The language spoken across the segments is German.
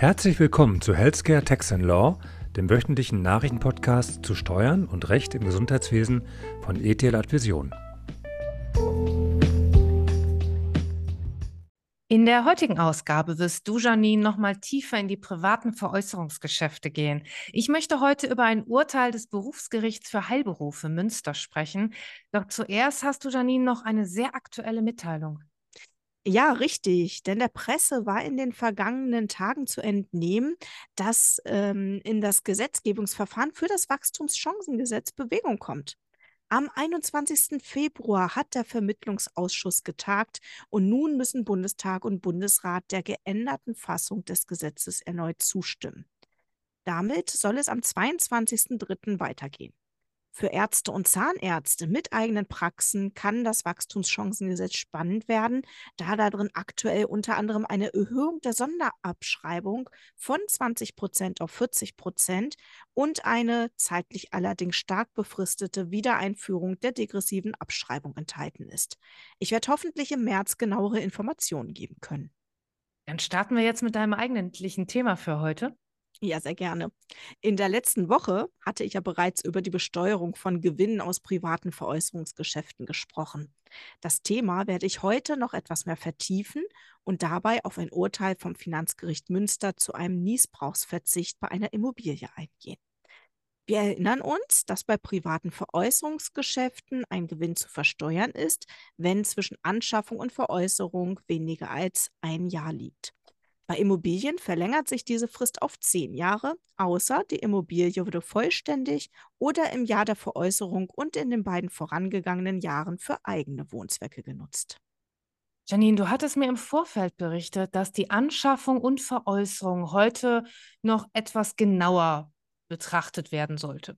Herzlich willkommen zu Healthcare Tax and Law, dem wöchentlichen Nachrichtenpodcast zu Steuern und Recht im Gesundheitswesen von ETL Advision. In der heutigen Ausgabe wirst du, Janine, nochmal tiefer in die privaten Veräußerungsgeschäfte gehen. Ich möchte heute über ein Urteil des Berufsgerichts für Heilberufe Münster sprechen. Doch zuerst hast du, Janine, noch eine sehr aktuelle Mitteilung. Ja, richtig. Denn der Presse war in den vergangenen Tagen zu entnehmen, dass ähm, in das Gesetzgebungsverfahren für das Wachstumschancengesetz Bewegung kommt. Am 21. Februar hat der Vermittlungsausschuss getagt und nun müssen Bundestag und Bundesrat der geänderten Fassung des Gesetzes erneut zustimmen. Damit soll es am 22.03. weitergehen. Für Ärzte und Zahnärzte mit eigenen Praxen kann das Wachstumschancengesetz spannend werden, da darin aktuell unter anderem eine Erhöhung der Sonderabschreibung von 20 Prozent auf 40 Prozent und eine zeitlich allerdings stark befristete Wiedereinführung der degressiven Abschreibung enthalten ist. Ich werde hoffentlich im März genauere Informationen geben können. Dann starten wir jetzt mit deinem eigentlichen Thema für heute. Ja, sehr gerne. In der letzten Woche hatte ich ja bereits über die Besteuerung von Gewinnen aus privaten Veräußerungsgeschäften gesprochen. Das Thema werde ich heute noch etwas mehr vertiefen und dabei auf ein Urteil vom Finanzgericht Münster zu einem Niesbrauchsverzicht bei einer Immobilie eingehen. Wir erinnern uns, dass bei privaten Veräußerungsgeschäften ein Gewinn zu versteuern ist, wenn zwischen Anschaffung und Veräußerung weniger als ein Jahr liegt. Bei Immobilien verlängert sich diese Frist auf zehn Jahre, außer die Immobilie wurde vollständig oder im Jahr der Veräußerung und in den beiden vorangegangenen Jahren für eigene Wohnzwecke genutzt. Janine, du hattest mir im Vorfeld berichtet, dass die Anschaffung und Veräußerung heute noch etwas genauer betrachtet werden sollte.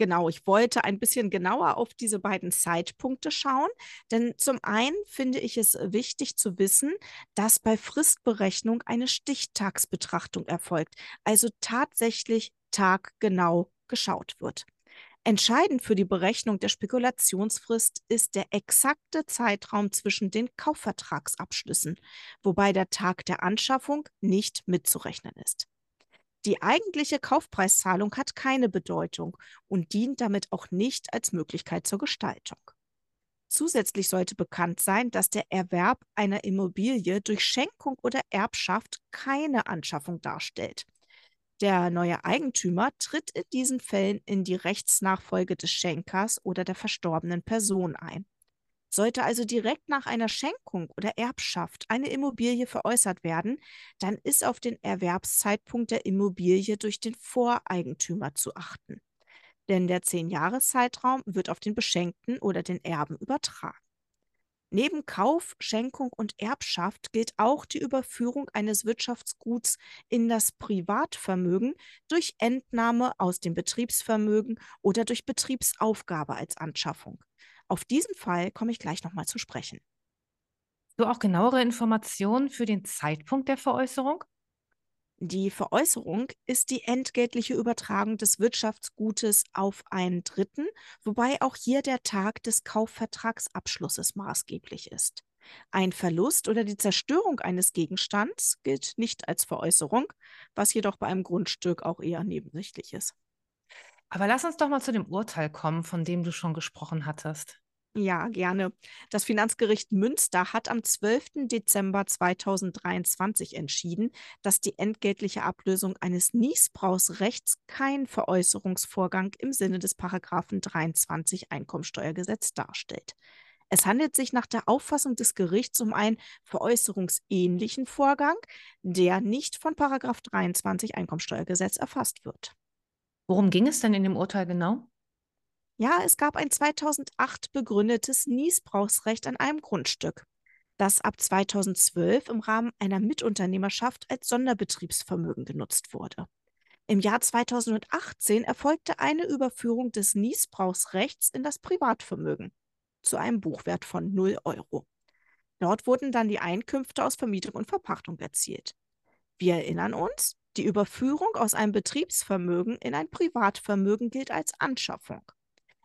Genau, ich wollte ein bisschen genauer auf diese beiden Zeitpunkte schauen, denn zum einen finde ich es wichtig zu wissen, dass bei Fristberechnung eine Stichtagsbetrachtung erfolgt, also tatsächlich taggenau geschaut wird. Entscheidend für die Berechnung der Spekulationsfrist ist der exakte Zeitraum zwischen den Kaufvertragsabschlüssen, wobei der Tag der Anschaffung nicht mitzurechnen ist. Die eigentliche Kaufpreiszahlung hat keine Bedeutung und dient damit auch nicht als Möglichkeit zur Gestaltung. Zusätzlich sollte bekannt sein, dass der Erwerb einer Immobilie durch Schenkung oder Erbschaft keine Anschaffung darstellt. Der neue Eigentümer tritt in diesen Fällen in die Rechtsnachfolge des Schenkers oder der verstorbenen Person ein. Sollte also direkt nach einer Schenkung oder Erbschaft eine Immobilie veräußert werden, dann ist auf den Erwerbszeitpunkt der Immobilie durch den Voreigentümer zu achten. Denn der Zehn-Jahres-Zeitraum wird auf den Beschenkten oder den Erben übertragen. Neben Kauf, Schenkung und Erbschaft gilt auch die Überführung eines Wirtschaftsguts in das Privatvermögen durch Entnahme aus dem Betriebsvermögen oder durch Betriebsaufgabe als Anschaffung. Auf diesen Fall komme ich gleich nochmal zu sprechen. Du auch genauere Informationen für den Zeitpunkt der Veräußerung? Die Veräußerung ist die entgeltliche Übertragung des Wirtschaftsgutes auf einen Dritten, wobei auch hier der Tag des Kaufvertragsabschlusses maßgeblich ist. Ein Verlust oder die Zerstörung eines Gegenstands gilt nicht als Veräußerung, was jedoch bei einem Grundstück auch eher nebensächlich ist. Aber lass uns doch mal zu dem Urteil kommen, von dem du schon gesprochen hattest. Ja, gerne. Das Finanzgericht Münster hat am 12. Dezember 2023 entschieden, dass die entgeltliche Ablösung eines Niesbrauchsrechts kein Veräußerungsvorgang im Sinne des Paragraphen 23 Einkommensteuergesetz darstellt. Es handelt sich nach der Auffassung des Gerichts um einen veräußerungsähnlichen Vorgang, der nicht von Paragraph 23 Einkommensteuergesetz erfasst wird. Worum ging es denn in dem Urteil genau? Ja, es gab ein 2008 begründetes Niesbrauchsrecht an einem Grundstück, das ab 2012 im Rahmen einer Mitunternehmerschaft als Sonderbetriebsvermögen genutzt wurde. Im Jahr 2018 erfolgte eine Überführung des Niesbrauchsrechts in das Privatvermögen zu einem Buchwert von 0 Euro. Dort wurden dann die Einkünfte aus Vermietung und Verpachtung erzielt. Wir erinnern uns, die Überführung aus einem Betriebsvermögen in ein Privatvermögen gilt als Anschaffung.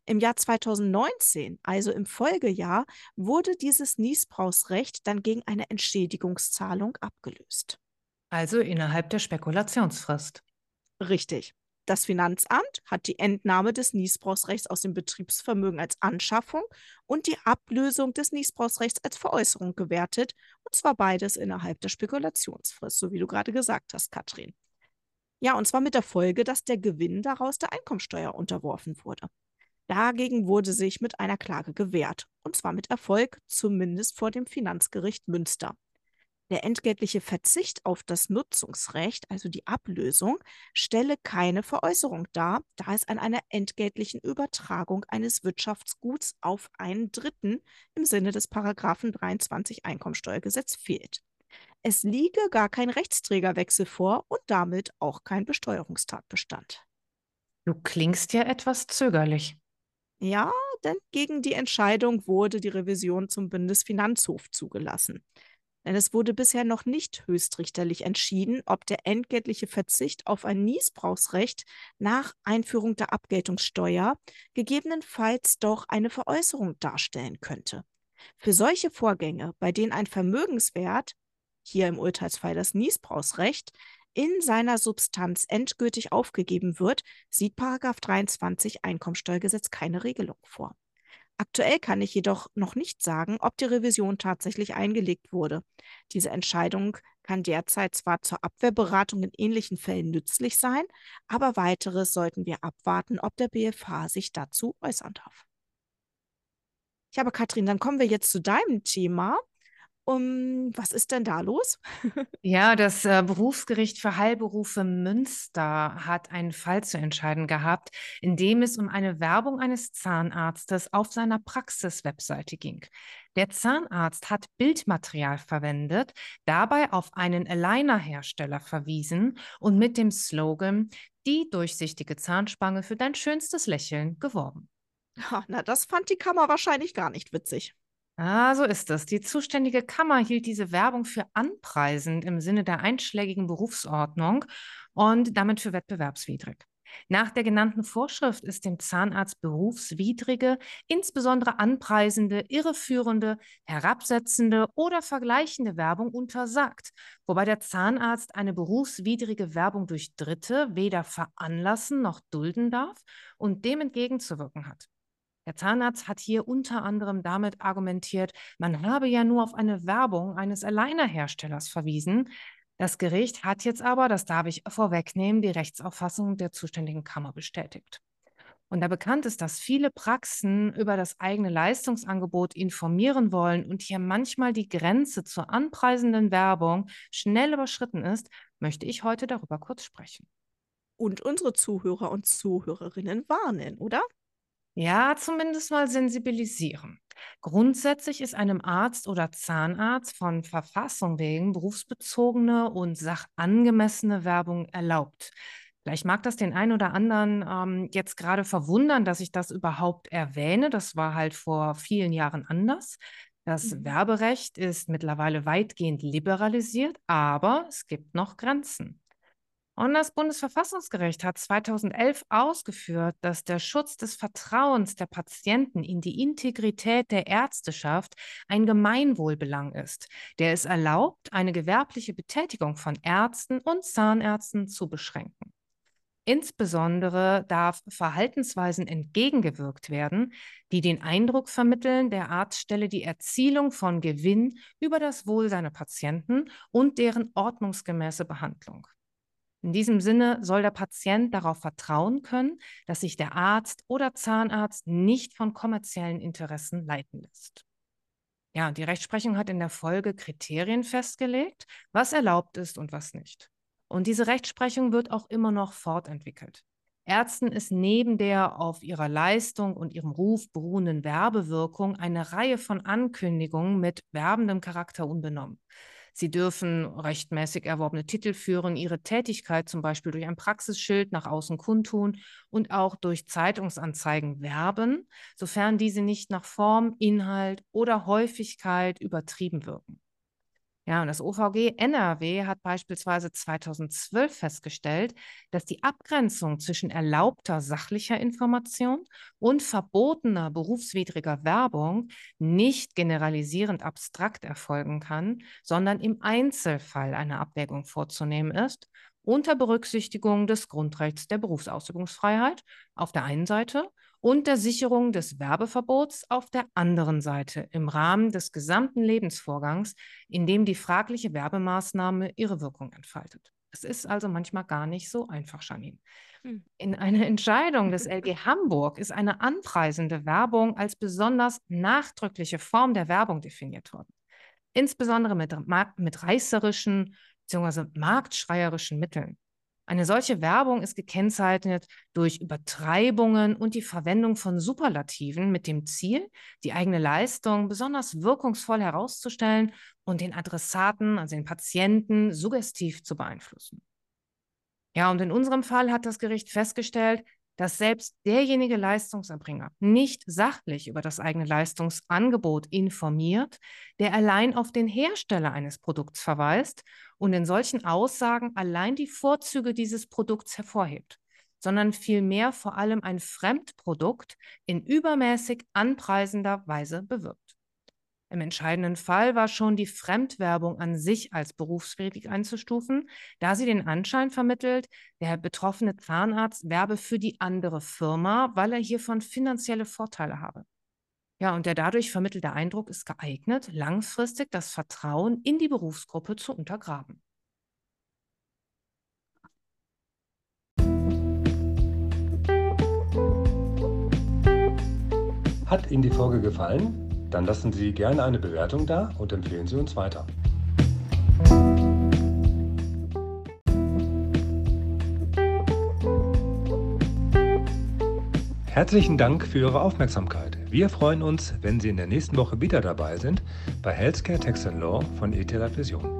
Im Jahr 2019, also im Folgejahr, wurde dieses Niesbrauchsrecht dann gegen eine Entschädigungszahlung abgelöst. Also innerhalb der Spekulationsfrist. Richtig. Das Finanzamt hat die Entnahme des Niesbrauchsrechts aus dem Betriebsvermögen als Anschaffung und die Ablösung des Niesbrauchsrechts als Veräußerung gewertet, und zwar beides innerhalb der Spekulationsfrist, so wie du gerade gesagt hast, Katrin. Ja, und zwar mit der Folge, dass der Gewinn daraus der Einkommensteuer unterworfen wurde. Dagegen wurde sich mit einer Klage gewehrt, und zwar mit Erfolg, zumindest vor dem Finanzgericht Münster. Der entgeltliche Verzicht auf das Nutzungsrecht, also die Ablösung, stelle keine Veräußerung dar, da es an einer entgeltlichen Übertragung eines Wirtschaftsguts auf einen Dritten im Sinne des Paragraphen 23 Einkommensteuergesetz fehlt. Es liege gar kein Rechtsträgerwechsel vor und damit auch kein Besteuerungstatbestand. Du klingst ja etwas zögerlich. Ja, denn gegen die Entscheidung wurde die Revision zum Bundesfinanzhof zugelassen. Denn es wurde bisher noch nicht höchstrichterlich entschieden, ob der entgeltliche Verzicht auf ein Niesbrauchsrecht nach Einführung der Abgeltungssteuer gegebenenfalls doch eine Veräußerung darstellen könnte. Für solche Vorgänge, bei denen ein Vermögenswert, hier im Urteilsfall das Niesbrauchsrecht, in seiner Substanz endgültig aufgegeben wird, sieht 23 Einkommensteuergesetz keine Regelung vor. Aktuell kann ich jedoch noch nicht sagen, ob die Revision tatsächlich eingelegt wurde. Diese Entscheidung kann derzeit zwar zur Abwehrberatung in ähnlichen Fällen nützlich sein, aber weiteres sollten wir abwarten, ob der BFH sich dazu äußern darf. Ja, aber Katrin, dann kommen wir jetzt zu deinem Thema. Um, was ist denn da los? Ja, das äh, Berufsgericht für Heilberufe Münster hat einen Fall zu entscheiden gehabt, in dem es um eine Werbung eines Zahnarztes auf seiner Praxiswebseite ging. Der Zahnarzt hat Bildmaterial verwendet, dabei auf einen Aligner-Hersteller verwiesen und mit dem Slogan Die durchsichtige Zahnspange für dein schönstes Lächeln geworben. na, das fand die Kammer wahrscheinlich gar nicht witzig. Ah, so ist es. Die zuständige Kammer hielt diese Werbung für anpreisend im Sinne der einschlägigen Berufsordnung und damit für wettbewerbswidrig. Nach der genannten Vorschrift ist dem Zahnarzt berufswidrige, insbesondere anpreisende, irreführende, herabsetzende oder vergleichende Werbung untersagt, wobei der Zahnarzt eine berufswidrige Werbung durch Dritte weder veranlassen noch dulden darf und dem entgegenzuwirken hat. Der Zahnarzt hat hier unter anderem damit argumentiert, man habe ja nur auf eine Werbung eines Aligner-Herstellers verwiesen. Das Gericht hat jetzt aber, das darf ich vorwegnehmen, die Rechtsauffassung der zuständigen Kammer bestätigt. Und da bekannt ist, dass viele Praxen über das eigene Leistungsangebot informieren wollen und hier manchmal die Grenze zur anpreisenden Werbung schnell überschritten ist, möchte ich heute darüber kurz sprechen. Und unsere Zuhörer und Zuhörerinnen warnen, oder? Ja, zumindest mal sensibilisieren. Grundsätzlich ist einem Arzt oder Zahnarzt von Verfassung wegen berufsbezogene und sachangemessene Werbung erlaubt. Vielleicht mag das den einen oder anderen ähm, jetzt gerade verwundern, dass ich das überhaupt erwähne. Das war halt vor vielen Jahren anders. Das mhm. Werberecht ist mittlerweile weitgehend liberalisiert, aber es gibt noch Grenzen. Und das Bundesverfassungsgericht hat 2011 ausgeführt, dass der Schutz des Vertrauens der Patienten in die Integrität der Ärzteschaft ein Gemeinwohlbelang ist, der es erlaubt, eine gewerbliche Betätigung von Ärzten und Zahnärzten zu beschränken. Insbesondere darf Verhaltensweisen entgegengewirkt werden, die den Eindruck vermitteln, der Arzt stelle die Erzielung von Gewinn über das Wohl seiner Patienten und deren ordnungsgemäße Behandlung. In diesem Sinne soll der Patient darauf vertrauen können, dass sich der Arzt oder Zahnarzt nicht von kommerziellen Interessen leiten lässt. Ja, die Rechtsprechung hat in der Folge Kriterien festgelegt, was erlaubt ist und was nicht. Und diese Rechtsprechung wird auch immer noch fortentwickelt. Ärzten ist neben der auf ihrer Leistung und ihrem Ruf beruhenden Werbewirkung eine Reihe von Ankündigungen mit werbendem Charakter unbenommen. Sie dürfen rechtmäßig erworbene Titel führen, ihre Tätigkeit zum Beispiel durch ein Praxisschild nach außen kundtun und auch durch Zeitungsanzeigen werben, sofern diese nicht nach Form, Inhalt oder Häufigkeit übertrieben wirken. Ja, und das OVG NRW hat beispielsweise 2012 festgestellt, dass die Abgrenzung zwischen erlaubter sachlicher Information und verbotener berufswidriger Werbung nicht generalisierend abstrakt erfolgen kann, sondern im Einzelfall eine Abwägung vorzunehmen ist, unter Berücksichtigung des Grundrechts der Berufsausübungsfreiheit auf der einen Seite und der Sicherung des Werbeverbots auf der anderen Seite im Rahmen des gesamten Lebensvorgangs, in dem die fragliche Werbemaßnahme ihre Wirkung entfaltet. Es ist also manchmal gar nicht so einfach, Janine. Hm. In einer Entscheidung des LG Hamburg ist eine anpreisende Werbung als besonders nachdrückliche Form der Werbung definiert worden. Insbesondere mit, mit reißerischen bzw. marktschreierischen Mitteln. Eine solche Werbung ist gekennzeichnet durch Übertreibungen und die Verwendung von Superlativen mit dem Ziel, die eigene Leistung besonders wirkungsvoll herauszustellen und den Adressaten, also den Patienten, suggestiv zu beeinflussen. Ja, und in unserem Fall hat das Gericht festgestellt, dass selbst derjenige Leistungserbringer nicht sachlich über das eigene Leistungsangebot informiert, der allein auf den Hersteller eines Produkts verweist und in solchen Aussagen allein die Vorzüge dieses Produkts hervorhebt, sondern vielmehr vor allem ein Fremdprodukt in übermäßig anpreisender Weise bewirbt. Im entscheidenden Fall war schon die Fremdwerbung an sich als berufswidrig einzustufen, da sie den Anschein vermittelt, der betroffene Zahnarzt werbe für die andere Firma, weil er hiervon finanzielle Vorteile habe. Ja, und der dadurch vermittelte Eindruck ist geeignet, langfristig das Vertrauen in die Berufsgruppe zu untergraben. Hat Ihnen die Folge gefallen? Dann lassen Sie gerne eine Bewertung da und empfehlen Sie uns weiter. Herzlichen Dank für Ihre Aufmerksamkeit. Wir freuen uns, wenn Sie in der nächsten Woche wieder dabei sind bei Healthcare Tax Law von ETH Vision.